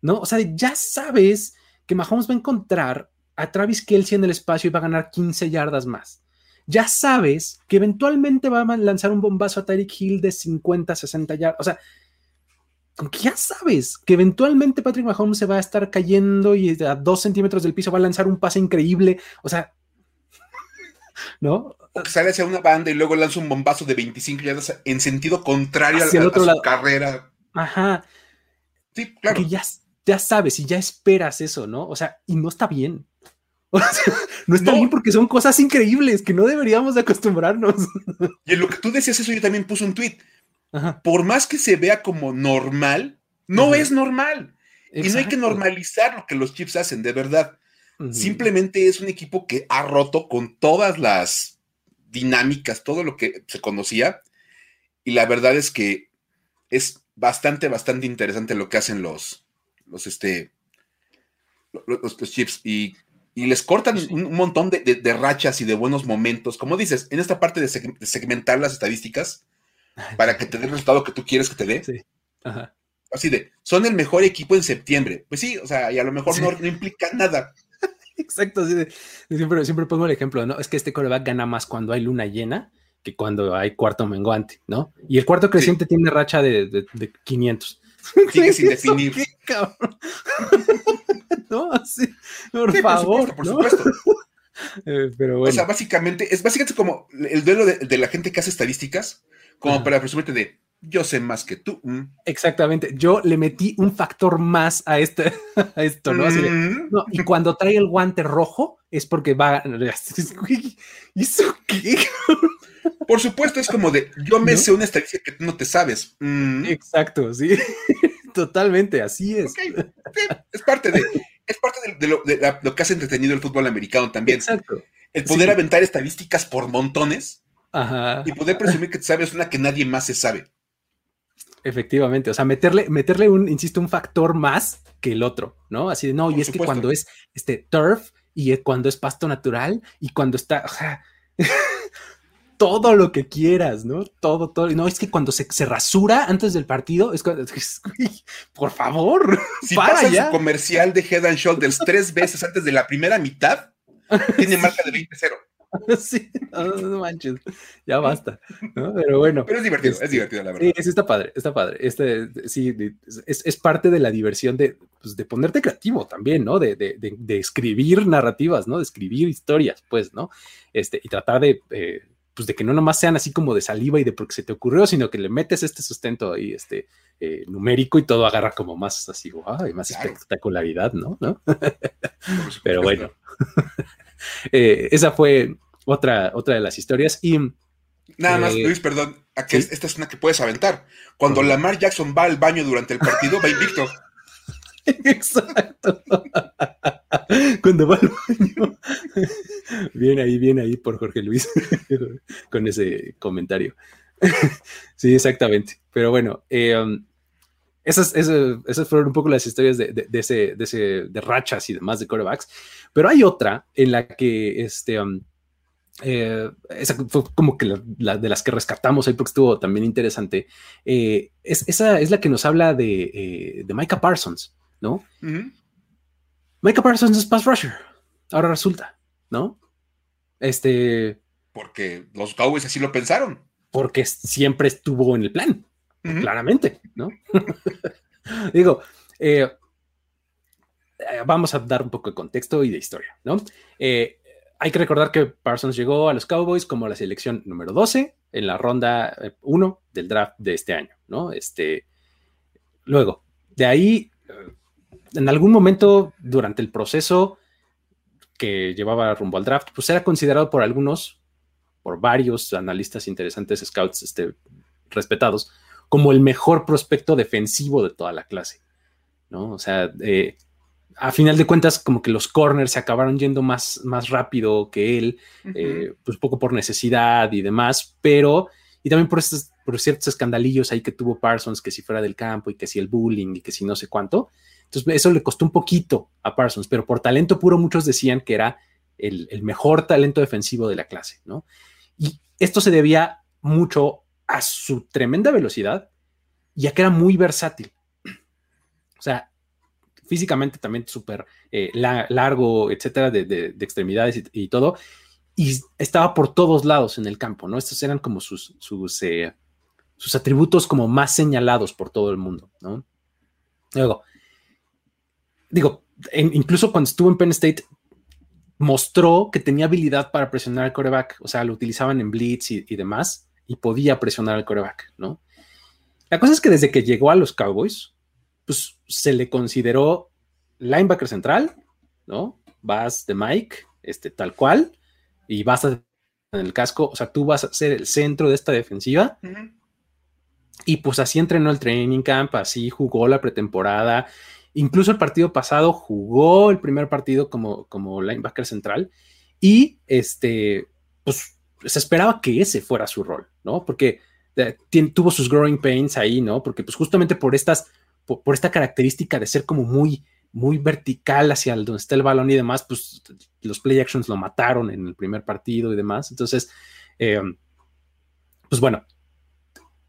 ¿no? O sea, ya sabes que Mahomes va a encontrar a Travis Kelsey en el espacio y va a ganar 15 yardas más. Ya sabes que eventualmente va a lanzar un bombazo a Tyreek Hill de 50, 60 yardas. O sea, como que ya sabes que eventualmente Patrick Mahomes se va a estar cayendo y a dos centímetros del piso va a lanzar un pase increíble. O sea, ¿no? O que sale hacia una banda y luego lanza un bombazo de 25 yardas en sentido contrario a, Hacia el a- a otro su lado. carrera. Ajá. Sí, claro. que ya, ya sabes y ya esperas eso, ¿no? O sea, y no está bien. O sea, no está No. bien porque son cosas increíbles que no deberíamos de acostumbrarnos. Y en lo que tú decías eso, yo también puse un tweet. Ajá, Por más que se vea como normal, no es normal. Y no hay que normalizar lo que los Chiefs hacen, de verdad. Simplemente es un equipo que ha roto con todas las dinámicas, todo lo que se conocía. Y la verdad es que es bastante, bastante interesante lo que hacen los, los, este, los, los- los Chiefs. Y, y les cortan un, montón de, de- de rachas y de buenos momentos. Como dices, en esta parte de segmentar las estadísticas para que te dé el resultado que tú quieres que te dé. Sí. Ajá. Así de, son el mejor equipo en septiembre. Pues sí, o sea, y a lo mejor Sí. no, no implica nada. Exacto. así de- siempre, siempre pongo el ejemplo, ¿no? Es que este coreback gana más cuando hay luna llena que cuando hay cuarto menguante, ¿no? Y el cuarto creciente tiene racha de, de, de 500. Sigue sin ¿Eso definir. qué, cabrón? no, así, por Sí, favor. por supuesto, por supuesto. Eh, pero bueno. O sea, básicamente, es básicamente como el duelo de, de la gente que hace estadísticas, como para presumirte de yo sé más que tú. mm. Exactamente. Yo le metí un factor más a, este, a esto, ¿no? Así de, Mm. no, y cuando trae el guante rojo es porque va. ¿Eso qué? Por supuesto, es como de yo me ¿No? sé una estadística que tú no te sabes. Mm. Exacto, sí. Totalmente, así es. Sí, es parte de, es parte de, de lo, de la- lo que hace entretenido el fútbol americano también. Exacto. El poder sí. aventar estadísticas por montones Ajá. y poder presumir que te sabes una que nadie más se sabe. Efectivamente. O sea, meterle, meterle un, insisto, un factor más que el otro, ¿no? Así de no, Por y es que cuando es este turf y cuando es pasto natural y cuando está. o sea, todo lo que quieras, ¿no? Todo, todo. No, es que cuando se, se rasura antes del partido, es cuando. Por favor, Si para pasa ya. su comercial de Head and Shoulders tres veces antes de la primera mitad, tiene marca de 20-0. Sí, no, manches, ya basta, ¿no? Pero bueno. Pero es divertido, Este, es divertido, la verdad. sí, está padre, está padre. Este, sí, es, es parte de la diversión de, pues, de ponerte creativo también, ¿no? De, de- de- de escribir narrativas, ¿no? De escribir historias, pues, ¿no? Este, y tratar de, eh, pues, de que no nomás sean así como de saliva y de porque se te ocurrió, sino que le metes este sustento ahí, este, eh, numérico y todo agarra como más así, wow, y más Claro. espectacularidad, ¿no? ¿No? Pero bueno, Eh, esa fue otra, otra de las historias y... Nada más, Eh, Luis, perdón. aquí sí. Esta es una que puedes aventar. Cuando. Lamar Jackson va al baño durante el partido, va invicto. Exacto. Cuando va al baño. Bien ahí, bien ahí por Jorge Luis con ese comentario. sí, exactamente. Pero bueno, eh, um, esas, esas, fueron un poco las historias de, de, ese, de, ese, de rachas y demás de corebacks. Pero hay otra en la que este, um, eh, esa fue como que la, de las que rescatamos ahí porque estuvo también interesante. Eh, es, esa es la que nos habla de, eh, de Micah Parsons, ¿no? Micah Parsons es pass rusher. Ahora resulta, ¿no? Este. Porque los Cowboys así lo pensaron. Porque siempre estuvo en el plan, claramente, ¿no? Digo, vamos a dar un poco de contexto y de historia, ¿no? hay que recordar que Parsons llegó a los Cowboys como la selección número 12 en la ronda 1 eh, del draft de este año, ¿no? Este, luego, de ahí, eh, en algún momento durante el proceso que llevaba rumbo al draft, pues era considerado por algunos, por varios analistas interesantes, scouts este, respetados, como el mejor prospecto defensivo de toda la clase, ¿no? O sea, eh, a final de cuentas, como que los corners se acabaron yendo más, más rápido que él, eh, pues poco por necesidad y demás, pero, y también por, estos, por ciertos escandalillos ahí que tuvo Parsons, que si fuera del campo y que si el bullying y que si no sé cuánto. Entonces, eso le costó un poquito a Parsons, pero por talento puro muchos decían que era el, el mejor talento defensivo de la clase, ¿no? Y esto se debía mucho a su tremenda velocidad y a que era muy versátil. O sea, físicamente también súper eh, largo, etcétera, de, extremidades y, todo. Y estaba por todos lados en el campo, ¿no? Estos eran como sus, sus, eh, sus atributos como más señalados por todo el mundo, ¿no? Luego, digo, incluso cuando estuvo en Penn State, mostró que tenía habilidad para presionar al coreback, o sea, lo utilizaban en blitz y demás, y podía presionar al coreback, ¿no? La cosa es que desde que llegó a los Cowboys, pues se le consideró linebacker central, ¿no? Vas de Mike, este, tal cual, y vas a en el casco, o sea, tú vas a ser el centro de esta defensiva. Y pues así entrenó el training camp, así jugó la pretemporada. Incluso el partido pasado jugó el primer partido como, como linebacker central. Y este, pues se esperaba que ese fuera su rol, ¿no? Porque eh, tuvo sus growing pains ahí, ¿no? Porque pues justamente por estas por, esta característica de ser como muy, muy vertical hacia donde está el balón y demás, pues los play actions lo mataron en el primer partido y demás. Entonces, eh, pues bueno,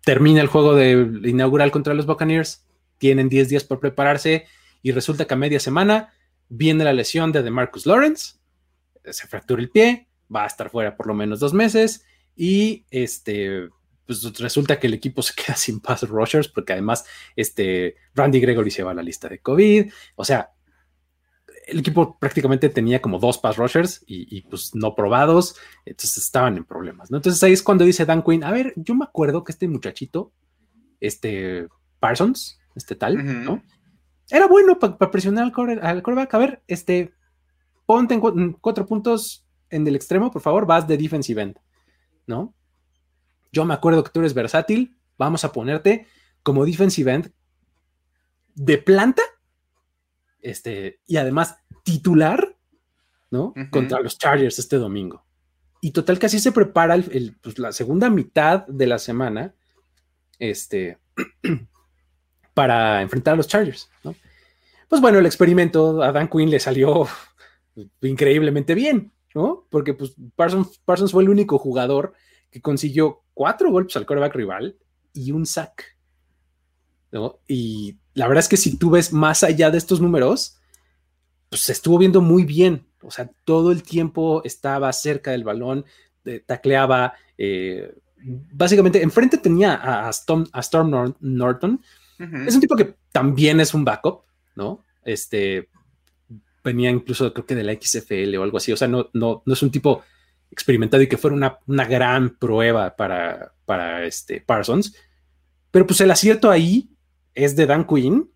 termina el juego de inaugural contra los Buccaneers, tienen 10 días por prepararse y resulta que a media semana viene la lesión de Marcus Lawrence, se fractura el pie, va a estar fuera por lo menos dos meses y este, pues resulta que el equipo se queda sin pass rushers, porque además este Randy Gregory se va a la lista de COVID. O sea, el equipo prácticamente tenía como dos pass rushers y, pues no probados, entonces estaban en problemas, ¿no? Entonces ahí es cuando dice Dan Quinn, a ver, yo me acuerdo que este muchachito, este Parsons, este tal, ¿no? Era bueno para presionar al, core, al coreback. A ver, este, ponte en cuatro puntos en el extremo, por favor, vas de defensive end, ¿no? yo me acuerdo que tú eres versátil, vamos a ponerte como defensive end de planta, este, y además titular, ¿no? Contra los Chargers este domingo. Y total que así se prepara el, pues, la segunda mitad de la semana, este, para enfrentar a los Chargers, ¿no? Pues bueno, el experimento a Dan Quinn le salió increíblemente bien, ¿no? Porque pues Parsons, Parsons fue el único jugador que consiguió cuatro golpes al coreback rival y un sack. ¿no? Y la verdad es que si tú ves más allá de estos números, pues se estuvo viendo muy bien. O sea, todo el tiempo estaba cerca del balón, tacleaba. Eh, básicamente, enfrente tenía a, Storm, Norton. Es un tipo que también es un backup, ¿no? Este venía incluso, creo que de la XFL o algo así. O sea, no, no, no es un tipo experimentado y que fuera una, gran prueba para, para este Parsons. Pero pues el acierto ahí es de Dan Quinn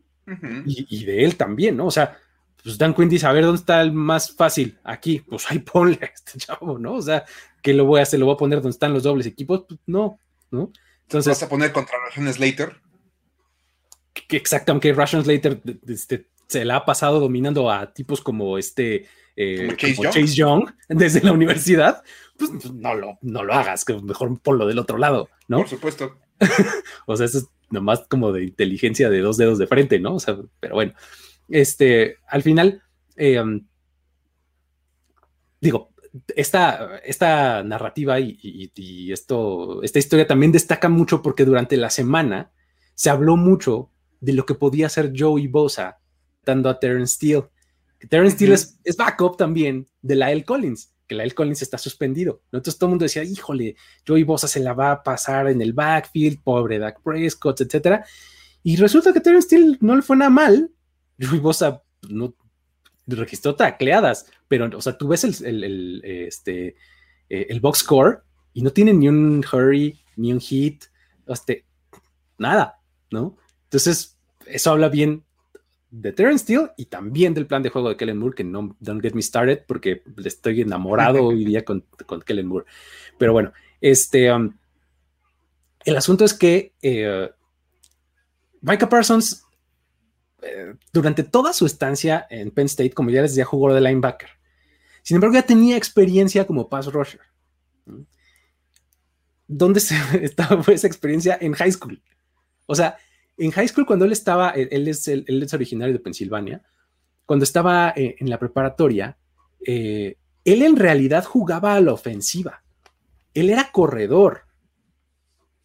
y, de él también, ¿no? O sea, pues Dan Quinn dice, a ver, ¿dónde está el más fácil? Aquí, pues ahí ponle a este chavo, ¿no? O sea, ¿qué lo voy a hacer? ¿Lo voy a poner donde están los dobles equipos? Pues no, ¿no? Entonces... ¿Vas a poner contra Ration Slater? Que exactamente, Ration Slater este, se la ha pasado dominando a tipos como este como Chase Young. Young desde la universidad, pues no lo, no lo hagas, que mejor ponlo del otro lado, ¿no? Por supuesto. O sea, eso es nomás como de inteligencia de dos dedos de frente, ¿no? O sea, pero bueno, este, al final, eh, um, digo, esta, esta narrativa y, y- y esto, esta historia también destaca mucho porque durante la semana se habló mucho de lo que podía hacer Joey Bosa dando a Terrence Steele. Que Terrence Steele es, es backup también de la L. Collins, que la L. Collins está suspendido. ¿no? Entonces todo el mundo decía, híjole, Joey Bosa se la va a pasar en el backfield, pobre Dak Prescott, etcétera. Y resulta que Terrence Steele no le fue nada mal. Joey Bosa no registró tacleadas, pero, o sea, tú ves el, el- el, este, eh, el box score y no tiene ni un hurry, ni un hit, este, nada, ¿no? Entonces, eso habla bien de Terrence Steele y también del plan de juego de Kellen Moore, que no, don't get me started, porque estoy enamorado hoy día con, con Kellen Moore. Pero bueno, este, um, el asunto es que eh, Micah Parsons, eh, durante toda su estancia en Penn State, como ya les decía, jugó de linebacker. Sin embargo, ya tenía experiencia como pass rusher. ¿Dónde se, estaba esa experiencia? En high school. O sea, en high school, cuando él estaba, él, es, él, es originario de Pensilvania, cuando estaba eh, en la preparatoria, eh, él en realidad jugaba a la ofensiva. Él era corredor.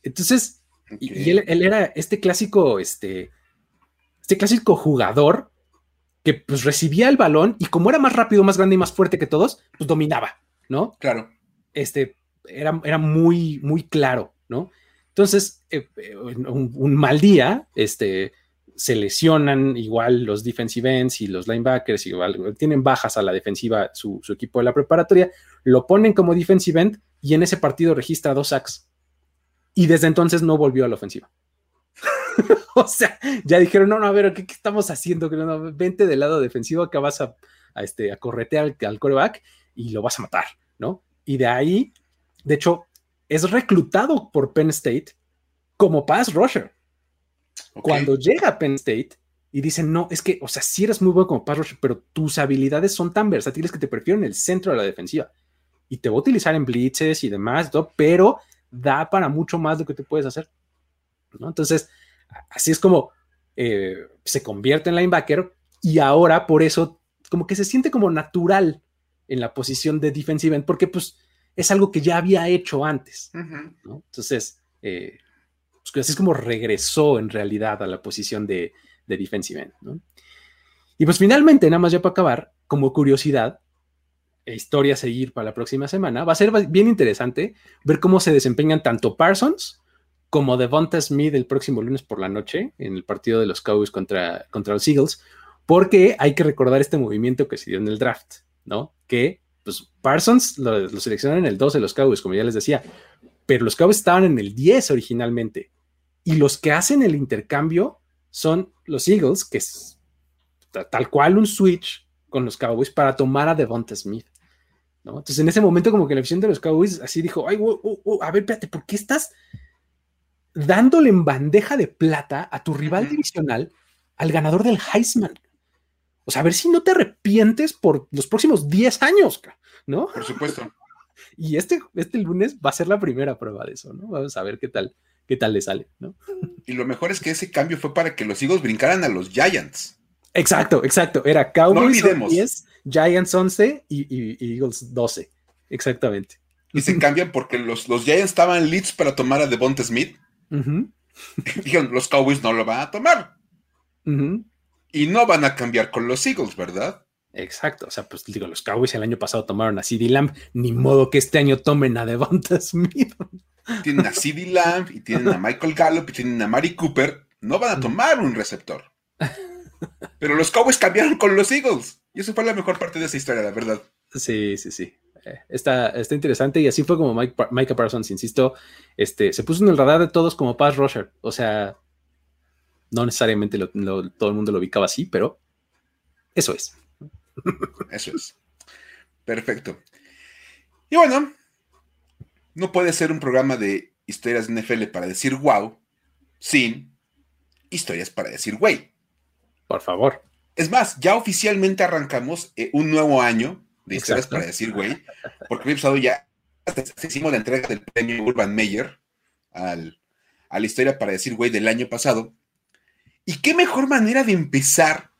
Entonces, y, Ok. y él, él era este clásico, este, este clásico jugador que pues recibía el balón y como era más rápido, más grande y más fuerte que todos, pues dominaba, ¿no? Claro. Este, era, era muy, muy claro, ¿no? Entonces, eh, eh, un, mal día, este, se lesionan igual los defensive ends y los linebackers, igual tienen bajas a la defensiva su, equipo de la preparatoria, lo ponen como defensive end y en ese partido registra dos sacks. Y desde entonces no volvió a la ofensiva. o sea, ya dijeron, no, no, a ver, ¿qué, qué estamos haciendo? No, vente del lado defensivo, acá vas a, a, este, a corretear al, al coreback y lo vas a matar, ¿no? Y de ahí, de hecho, es reclutado por Penn State como pass rusher. Cuando llega a Penn State y dicen, no, es que, o sea, sí eres muy bueno como pass rusher, pero tus habilidades son tan versátiles que te prefiero en el centro de la defensiva. Y te voy a utilizar en blitzes y demás, todo, pero da para mucho más de lo que tú puedes hacer. ¿no? Entonces, así es como eh, se convierte en linebacker y ahora por eso como que se siente como natural en la posición de defensive end porque pues es algo que ya había hecho antes. ¿no? Entonces, eh, pues, así es como regresó en realidad a la posición de, de defensive end. ¿no? Y pues finalmente, nada más ya para acabar, como curiosidad, e historia a seguir para la próxima semana, va a ser bien interesante ver cómo se desempeñan tanto Parsons como Devonta Smith el próximo lunes por la noche en el partido de los Cowboys contra, contra los Eagles, porque hay que recordar este movimiento que se dio en el draft, ¿no? Que pues Parsons lo, lo seleccionaron en el 12 de los Cowboys, como ya les decía, pero los Cowboys estaban en el 10 originalmente. Y los que hacen el intercambio son los Eagles, que es tal cual un switch con los Cowboys para tomar a Devonta Smith. ¿no? Entonces, en ese momento, como que la afición de los Cowboys así dijo: Ay, oh, oh, oh, a ver, espérate, ¿por qué estás dándole en bandeja de plata a tu rival divisional al ganador del Heisman? O sea, a ver si no te arrepientes por los próximos 10 años, ¿no? Por supuesto. Y este, este lunes va a ser la primera prueba de eso, ¿no? Vamos a ver qué tal, qué tal le sale, ¿no? Y lo mejor es que ese cambio fue para que los Eagles brincaran a los Giants. Exacto, exacto. Era Cowboys olvidemos. 10, Giants 11 y, y- y Eagles 12. Exactamente. Y se cambian porque los, los Giants estaban leads para tomar a Devonta Smith. Dijeron, los Cowboys no lo van a tomar. ujú. Y no van a cambiar con los Eagles, ¿verdad? Exacto. O sea, pues digo, los Cowboys el año pasado tomaron a CD Lamb, ni modo que este año tomen a Devonta Smith. Tienen a CeeDee Lamb y tienen a Michael Gallup y tienen a Mari Cooper. No van a tomar un receptor. Pero los Cowboys cambiaron con los Eagles. Y eso fue la mejor parte de esa historia, la verdad. Sí, sí, sí. Eh, Está, está interesante y así fue como Mike, Micah Parsons, insisto, este, se puso en el radar de todos como pass rusher. O sea, no necesariamente lo- lo- todo el mundo lo ubicaba así, pero eso es. Eso es. Perfecto. Y bueno, no puede ser un programa de historias de NFL para decir wow sin historias para decir güey. Por favor. Es más, ya oficialmente arrancamos eh, un nuevo año de historias Exacto. para decir, güey, porque el pasado ya hicimos la entrega del premio Urban Meyer al, a la historia para decir, güey, del año pasado. ¿Y qué mejor manera de empezar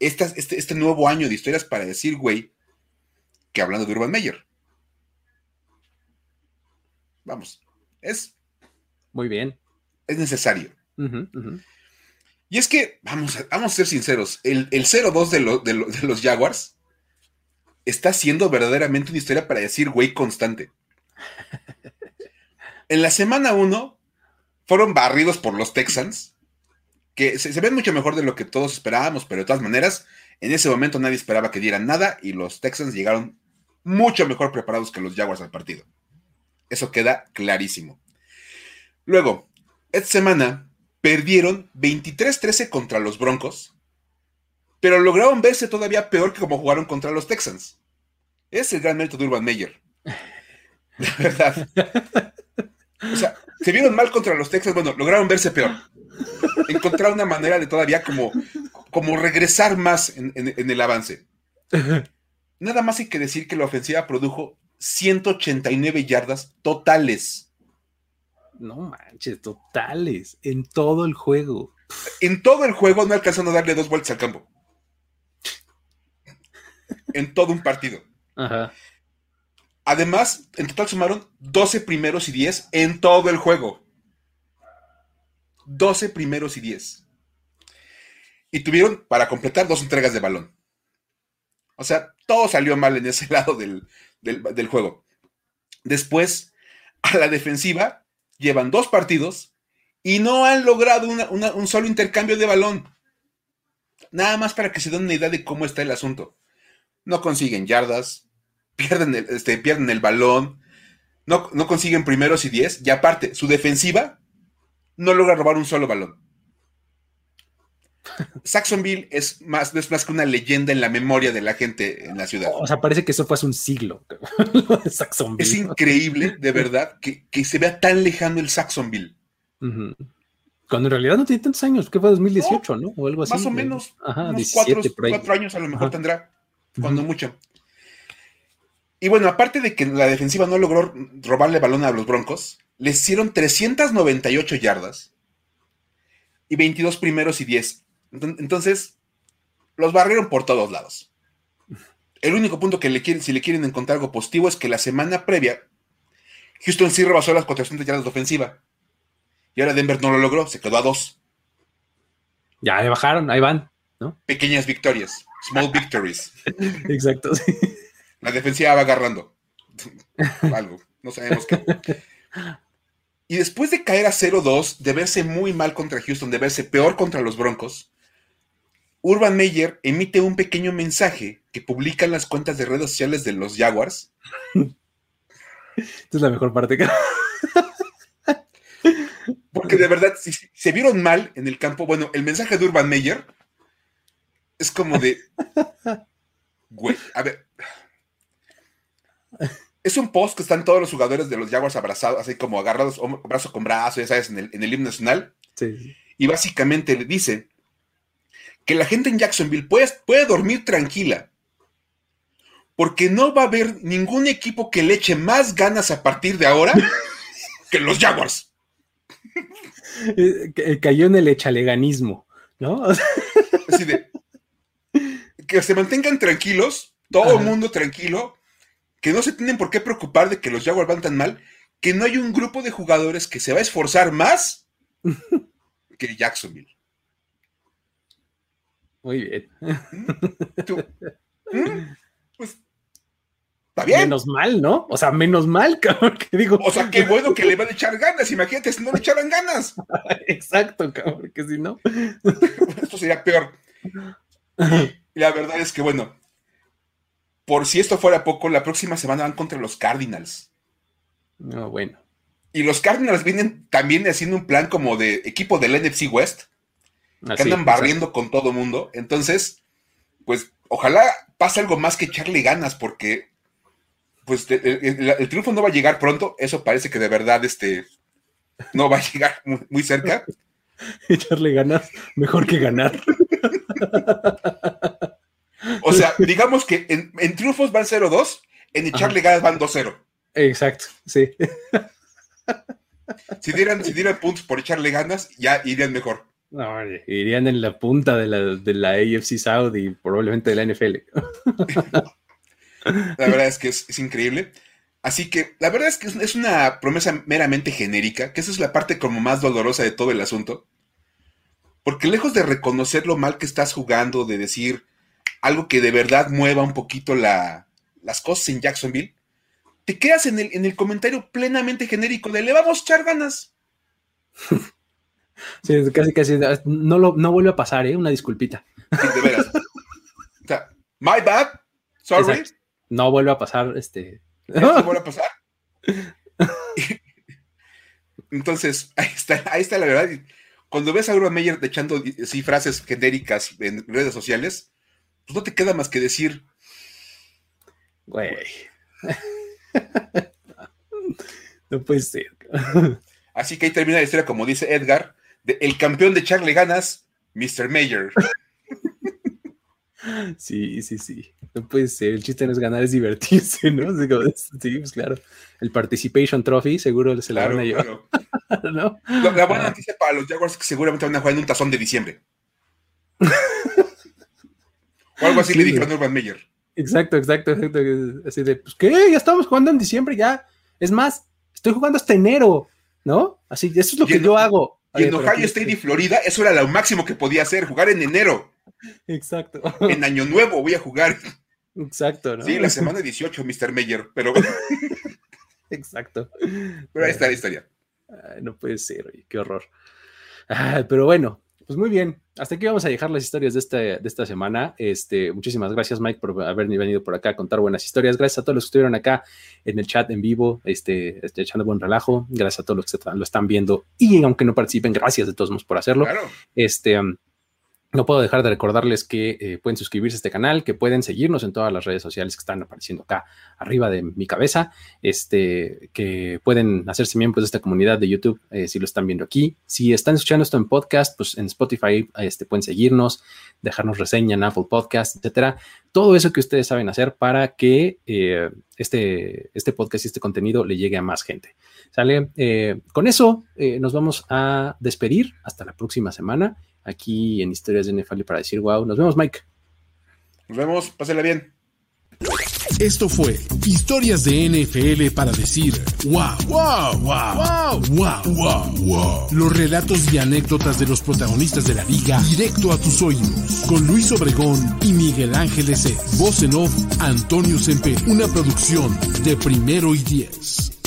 estas- este, este nuevo año de historias para decir, güey, que hablando de Urban Meyer? Vamos, es, Muy bien. es necesario. Y es que, vamos a, vamos a ser sinceros, el, el 0-2 de, lo- de lo- de los Jaguars está siendo verdaderamente una historia para decir, güey, constante. En la semana 1 fueron barridos por los Texans, que se, se ven mucho mejor de lo que todos esperábamos, pero de todas maneras, en ese momento nadie esperaba que dieran nada y los Texans llegaron mucho mejor preparados que los Jaguars al partido. Eso queda clarísimo. Luego, esta semana perdieron 23-13 contra los Broncos, pero lograron verse todavía peor que como jugaron contra los Texans. Es el gran mérito de Urban Meyer. La verdad. O sea, se vieron mal contra los Texans, bueno, lograron verse peor. Encontrar una manera de todavía como, como regresar más en, en- en el avance. Nada más hay que decir que la ofensiva produjo 189 yardas totales. No manches, totales. En todo el juego. En todo el juego no alcanzaron a darle dos vueltas al campo. En todo un partido. Ajá. Además, en total sumaron 12 primeros y 10 en todo el juego. 12 primeros y 10. Y tuvieron, para completar, dos entregas de balón. O sea, todo salió mal en ese lado del, del- juego. Después, a la defensiva, llevan dos partidos y no han logrado un solo intercambio de balón. Nada más para que se den una idea de cómo está el asunto. No consiguen yardas, pierden el, este, pierden el balón, no, no consiguen primeros y diez, y aparte, su defensiva no logra robar un solo balón. Saxonville es más, es más que una leyenda en la memoria de la gente en la ciudad. O sea, parece que eso fue hace un siglo. Saxonville. Es increíble, de verdad, que, que se vea tan lejano el Saxonville. Cuando en realidad no tiene tantos años, que fue 2018, ¿no? O algo así. Más o menos, Ajá, unos 17 cuatro, años a lo mejor Ajá. tendrá, cuando mucho. Y bueno, aparte de que la defensiva no logró robarle balón a los Broncos, les hicieron 398 yardas y 22 primeros y 10. Enton- Entonces, los barrieron por todos lados. El único punto que le quieren, si le quieren encontrar algo positivo es que la semana previa, Houston sí rebasó las 400 yardas de ofensiva. Y ahora Denver no lo logró, se quedó a dos. Ya le bajaron, ahí van. Pequeñas victorias, small victories. Exacto. sí. La defensiva va agarrando. Algo, no sabemos qué. Y después de caer a 0-2, de verse muy mal contra Houston, de verse peor contra los Broncos, Urban Meyer emite un pequeño mensaje que publica en las cuentas de redes sociales de los Jaguars. Esta es la mejor parte. Porque de verdad, si si se vieron mal en el campo, bueno, el mensaje de Urban Meyer es como de. Güey, a ver. Es un post que están todos los jugadores de los Jaguars abrazados, así como agarrados brazo con brazo, ya sabes, en el, en el himno nacional. Sí. Y básicamente le dice que la gente en Jacksonville puede, puede dormir tranquila. Porque no va a haber ningún equipo que le eche más ganas a partir de ahora que los Jaguars. Eh, eh, Cayó en el echaleganismo, ¿no? Así de que se mantengan tranquilos, todo el mundo tranquilo, que no se tienen por qué preocupar de que los Jaguars van tan mal, que no hay un grupo de jugadores que se va a esforzar más que Jacksonville. Muy bien. Tú, ¿mm? Pues está bien. Menos mal, ¿no? O sea, menos mal, cabrón, que digo. O sea, qué bueno que le van a echar ganas. Imagínate si no le echaran ganas. Exacto, cabrón, que si no. Esto sería peor. Y la verdad es que, bueno, por si esto fuera poco, la próxima semana van contra los Cardinals. No, bueno. Y los Cardinals vienen también haciendo un plan como de equipo del NFC West, que andan barriendo con todo mundo. Entonces, pues, ojalá pase algo más que echarle ganas, porque pues el, el- el triunfo no va a llegar pronto. Eso parece que de verdad este, no va a llegar muy, muy cerca. Echarle ganas, mejor que ganar. o sea, digamos que en, triunfos van 0-2, en echarle ganas van 2-0. Exacto, sí. Si dieran, si dieran puntos por echarle ganas, ya irían mejor. No, irían en la punta de la, de la AFC South y probablemente de la NFL. la verdad es que es, increíble. Así que la verdad es que es una promesa meramente genérica, que esa es la parte como más dolorosa de todo el asunto. Porque lejos de reconocer lo mal que estás jugando, de decir algo que de verdad mueva un poquito la, las cosas en Jacksonville, te quedas en el, en el comentario plenamente genérico de le vamos a echar ganas. Sí, casi, casi. No, lo, no vuelve a pasar, ¿eh? Una disculpita. de veras. O sea, my bad. Sorry. No vuelve a pasar, este. No vuelve a pasar. Entonces, ahí está, ahí está la verdad. Cuando ves a Urban Meyer echando así frases genéricas en redes sociales, pues no te queda más que decir. Güey. no puede ser. Así que ahí termina la historia, como dice Edgar, el campeón de Charlie Ganas, Mr. Mayor. Sí, sí, sí. No puede ser. El chiste no es ganar, es divertirse, ¿no? Sí, pues claro. El Participation Trophy seguro se la van a llevar. ¿No? La, buena noticia para los Jaguars es que seguramente van a jugar en un tazón de diciembre. O algo así le dijeron a Urban Meyer. Exacto, exacto, exacto. Así de, pues, ¿qué? Ya estamos jugando en diciembre, ya. Es más, estoy jugando hasta enero, ¿no? Así, eso es lo que yo hago. Y en Ohio State y Florida, eso era lo máximo que podía hacer, jugar en enero. Exacto. En Año Nuevo voy a jugar. Exacto, ¿no? Sí, la semana 18, Mr. Meyer, pero. Exacto. Pero ahí está la historia. no puede ser, oye, qué horror. pero bueno, pues muy bien. Hasta aquí vamos a dejar las historias de, este, de esta semana. Este, muchísimas gracias, Mike, por haber venido por acá a contar buenas historias. Gracias a todos los que estuvieron acá en el chat en vivo, este, este echando buen relajo. Gracias a todos los que lo están viendo. Y aunque no participen, gracias de todos modos por hacerlo. Claro. Este, um, no puedo dejar de recordarles que eh, pueden suscribirse a este canal, que pueden seguirnos en todas las redes sociales que están apareciendo acá arriba de mi cabeza, este, que pueden hacerse miembros de esta comunidad de YouTube eh, si lo están viendo aquí. Si están escuchando esto en podcast, pues en Spotify este, pueden seguirnos, dejarnos reseña en Apple Podcast, etcétera. Todo eso que ustedes saben hacer para que eh, este, este podcast y este contenido le llegue a más gente. ¿Sale? con eso nos vamos a despedir. Hasta la próxima semana aquí en Historias de NFL para decir wow. Nos vemos, Mike. Nos vemos, pásela bien. Esto fue Historias de NFL para decir wow, wow, wow, wow, wow, wow, Los relatos y anécdotas de los protagonistas de la liga directo a tus oídos. Con Luis Obregón y Miguel Ángeles C. Voz en off, Antonio Sempe. Una producción de primero y diez.